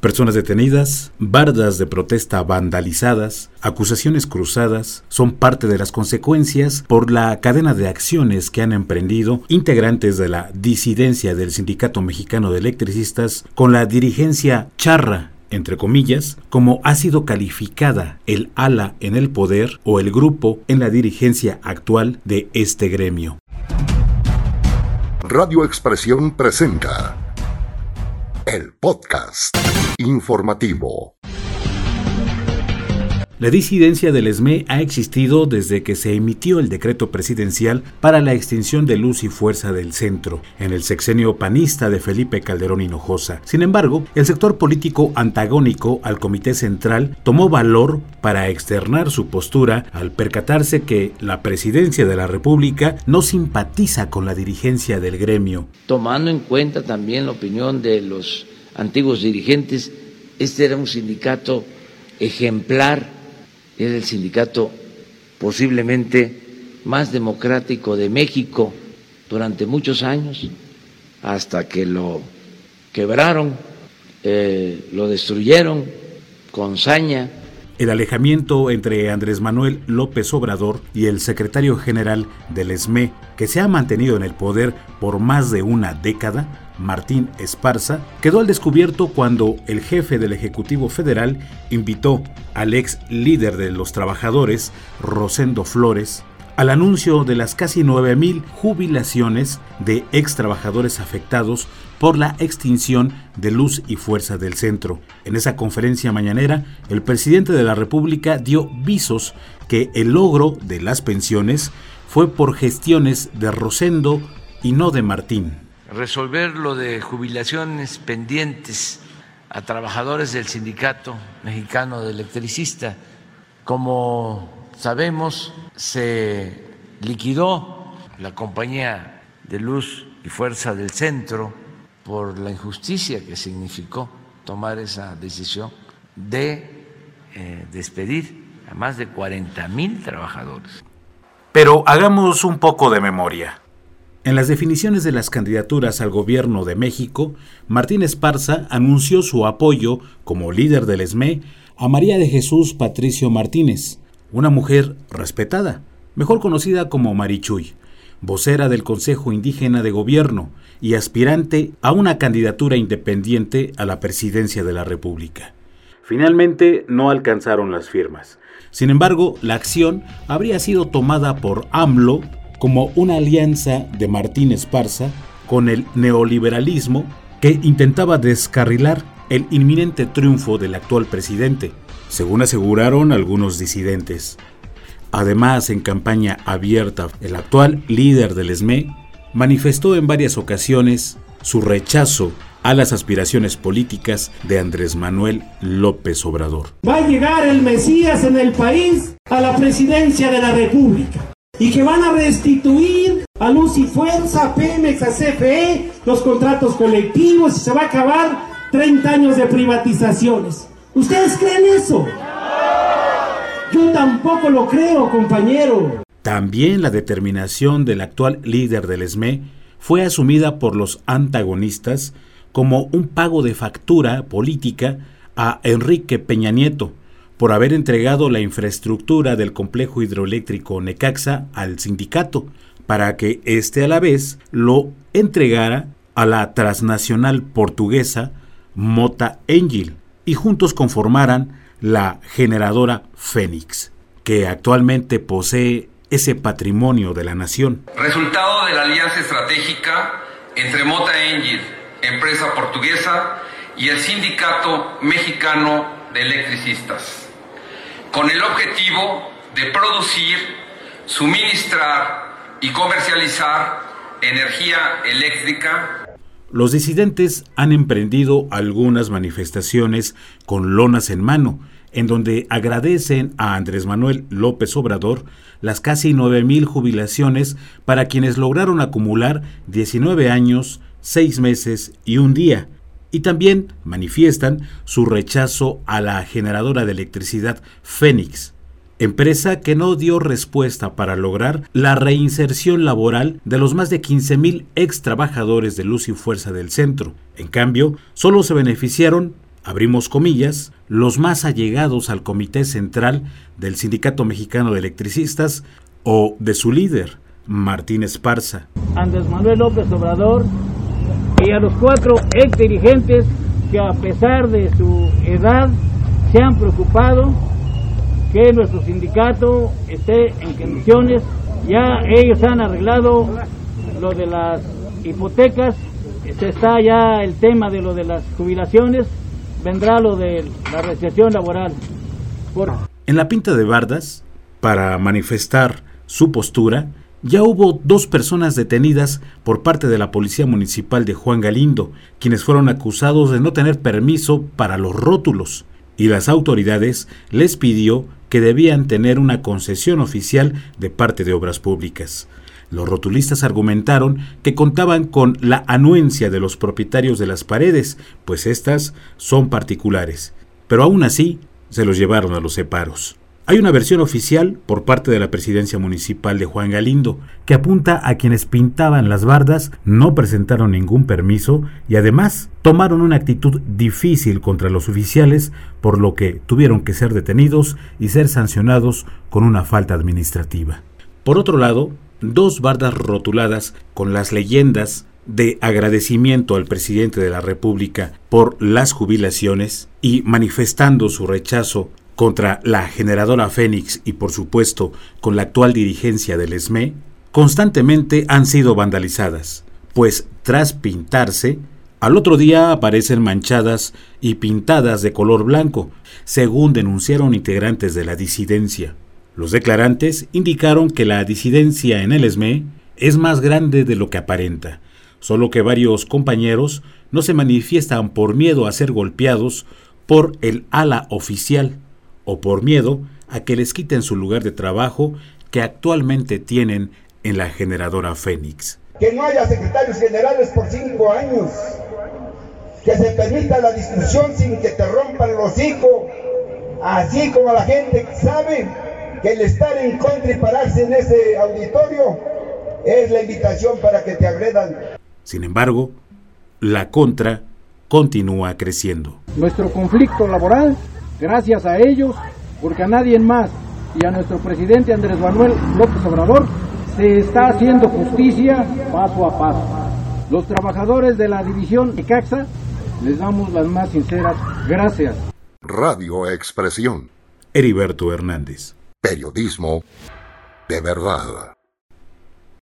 Personas detenidas, bardas de protesta vandalizadas, acusaciones cruzadas, son parte de las consecuencias por la cadena de acciones que han emprendido integrantes de la disidencia del Sindicato Mexicano de Electricistas con la dirigencia charra entre comillas, como ha sido calificada el ala en el poder o el grupo en la dirigencia actual de este gremio. Radio Expresión presenta el podcast informativo. La disidencia del ESME ha existido desde que se emitió el decreto presidencial para la extinción de luz y fuerza del centro, en el sexenio panista de Felipe Calderón Hinojosa. Sin embargo, el sector político antagónico al Comité Central tomó valor para externar su postura al percatarse que la presidencia de la República no simpatiza con la dirigencia del gremio. Tomando en cuenta también la opinión de los antiguos dirigentes, este era un sindicato ejemplar era el sindicato posiblemente más democrático de México durante muchos años, hasta que lo quebraron, eh, lo destruyeron con saña. El alejamiento entre Andrés Manuel López Obrador y el secretario general del ESME, que se ha mantenido en el poder por más de una década, Martín Esparza, quedó al descubierto cuando el jefe del Ejecutivo Federal invitó al ex líder de los trabajadores, Rosendo Flores, al anuncio de las casi 9.000 jubilaciones de ex trabajadores afectados por la extinción de luz y fuerza del centro. En esa conferencia mañanera, el presidente de la República dio visos que el logro de las pensiones fue por gestiones de Rosendo y no de Martín resolver lo de jubilaciones pendientes a trabajadores del Sindicato Mexicano de Electricistas. Como sabemos, se liquidó la compañía de luz y fuerza del centro por la injusticia que significó tomar esa decisión de eh, despedir a más de 40 mil trabajadores. Pero hagamos un poco de memoria. En las definiciones de las candidaturas al gobierno de México, Martín Esparza anunció su apoyo como líder del ESME a María de Jesús Patricio Martínez, una mujer respetada, mejor conocida como Marichuy, vocera del Consejo Indígena de Gobierno y aspirante a una candidatura independiente a la presidencia de la República. Finalmente no alcanzaron las firmas. Sin embargo, la acción habría sido tomada por AMLO como una alianza de Martín Esparza con el neoliberalismo que intentaba descarrilar el inminente triunfo del actual presidente, según aseguraron algunos disidentes. Además, en campaña abierta, el actual líder del ESME manifestó en varias ocasiones su rechazo a las aspiraciones políticas de Andrés Manuel López Obrador. Va a llegar el Mesías en el país a la presidencia de la República y que van a restituir a Luz y Fuerza, Pemex, a CFE, los contratos colectivos y se va a acabar 30 años de privatizaciones. ¿Ustedes creen eso? Yo tampoco lo creo, compañero. También la determinación del actual líder del ESME fue asumida por los antagonistas como un pago de factura política a Enrique Peña Nieto, por haber entregado la infraestructura del complejo hidroeléctrico Necaxa al sindicato, para que éste a la vez lo entregara a la transnacional portuguesa Mota Engil y juntos conformaran la generadora Fénix, que actualmente posee ese patrimonio de la nación. Resultado de la alianza estratégica entre Mota Engil, empresa portuguesa, y el Sindicato Mexicano de Electricistas con el objetivo de producir, suministrar y comercializar energía eléctrica. Los disidentes han emprendido algunas manifestaciones con lonas en mano, en donde agradecen a Andrés Manuel López Obrador las casi 9.000 jubilaciones para quienes lograron acumular 19 años, 6 meses y un día, y también manifiestan su rechazo a la generadora de electricidad Fénix, empresa que no dio respuesta para lograr la reinserción laboral de los más de 15.000 ex trabajadores de luz y fuerza del centro. En cambio, solo se beneficiaron abrimos comillas, los más allegados al Comité Central del Sindicato Mexicano de Electricistas o de su líder, Martín Esparza. Andrés Manuel López Obrador y a los cuatro ex dirigentes que a pesar de su edad se han preocupado que nuestro sindicato esté en condiciones, ya ellos han arreglado lo de las hipotecas, se está ya el tema de lo de las jubilaciones, vendrá lo de la recesión laboral. En la Pinta de Bardas, para manifestar su postura, ya hubo dos personas detenidas por parte de la Policía Municipal de Juan Galindo, quienes fueron acusados de no tener permiso para los rótulos, y las autoridades les pidió que debían tener una concesión oficial de parte de Obras Públicas. Los rotulistas argumentaron que contaban con la anuencia de los propietarios de las paredes, pues estas son particulares, pero aún así se los llevaron a los separos. Hay una versión oficial por parte de la presidencia municipal de Juan Galindo que apunta a quienes pintaban las bardas no presentaron ningún permiso y además tomaron una actitud difícil contra los oficiales por lo que tuvieron que ser detenidos y ser sancionados con una falta administrativa. Por otro lado, dos bardas rotuladas con las leyendas de agradecimiento al presidente de la República por las jubilaciones y manifestando su rechazo contra la generadora Fénix y por supuesto con la actual dirigencia del ESME, constantemente han sido vandalizadas, pues tras pintarse, al otro día aparecen manchadas y pintadas de color blanco, según denunciaron integrantes de la disidencia. Los declarantes indicaron que la disidencia en el ESME es más grande de lo que aparenta, solo que varios compañeros no se manifiestan por miedo a ser golpeados por el ala oficial o por miedo a que les quiten su lugar de trabajo que actualmente tienen en la generadora Fénix. Que no haya secretarios generales por cinco años. Que se permita la discusión sin que te rompan los hijos. Así como la gente sabe que el estar en contra y pararse en ese auditorio es la invitación para que te agredan. Sin embargo, la contra continúa creciendo. Nuestro conflicto laboral Gracias a ellos, porque a nadie más y a nuestro presidente Andrés Manuel López Obrador se está haciendo justicia paso a paso. Los trabajadores de la división Icaxa les damos las más sinceras gracias. Radio Expresión. Heriberto Hernández. Periodismo de verdad.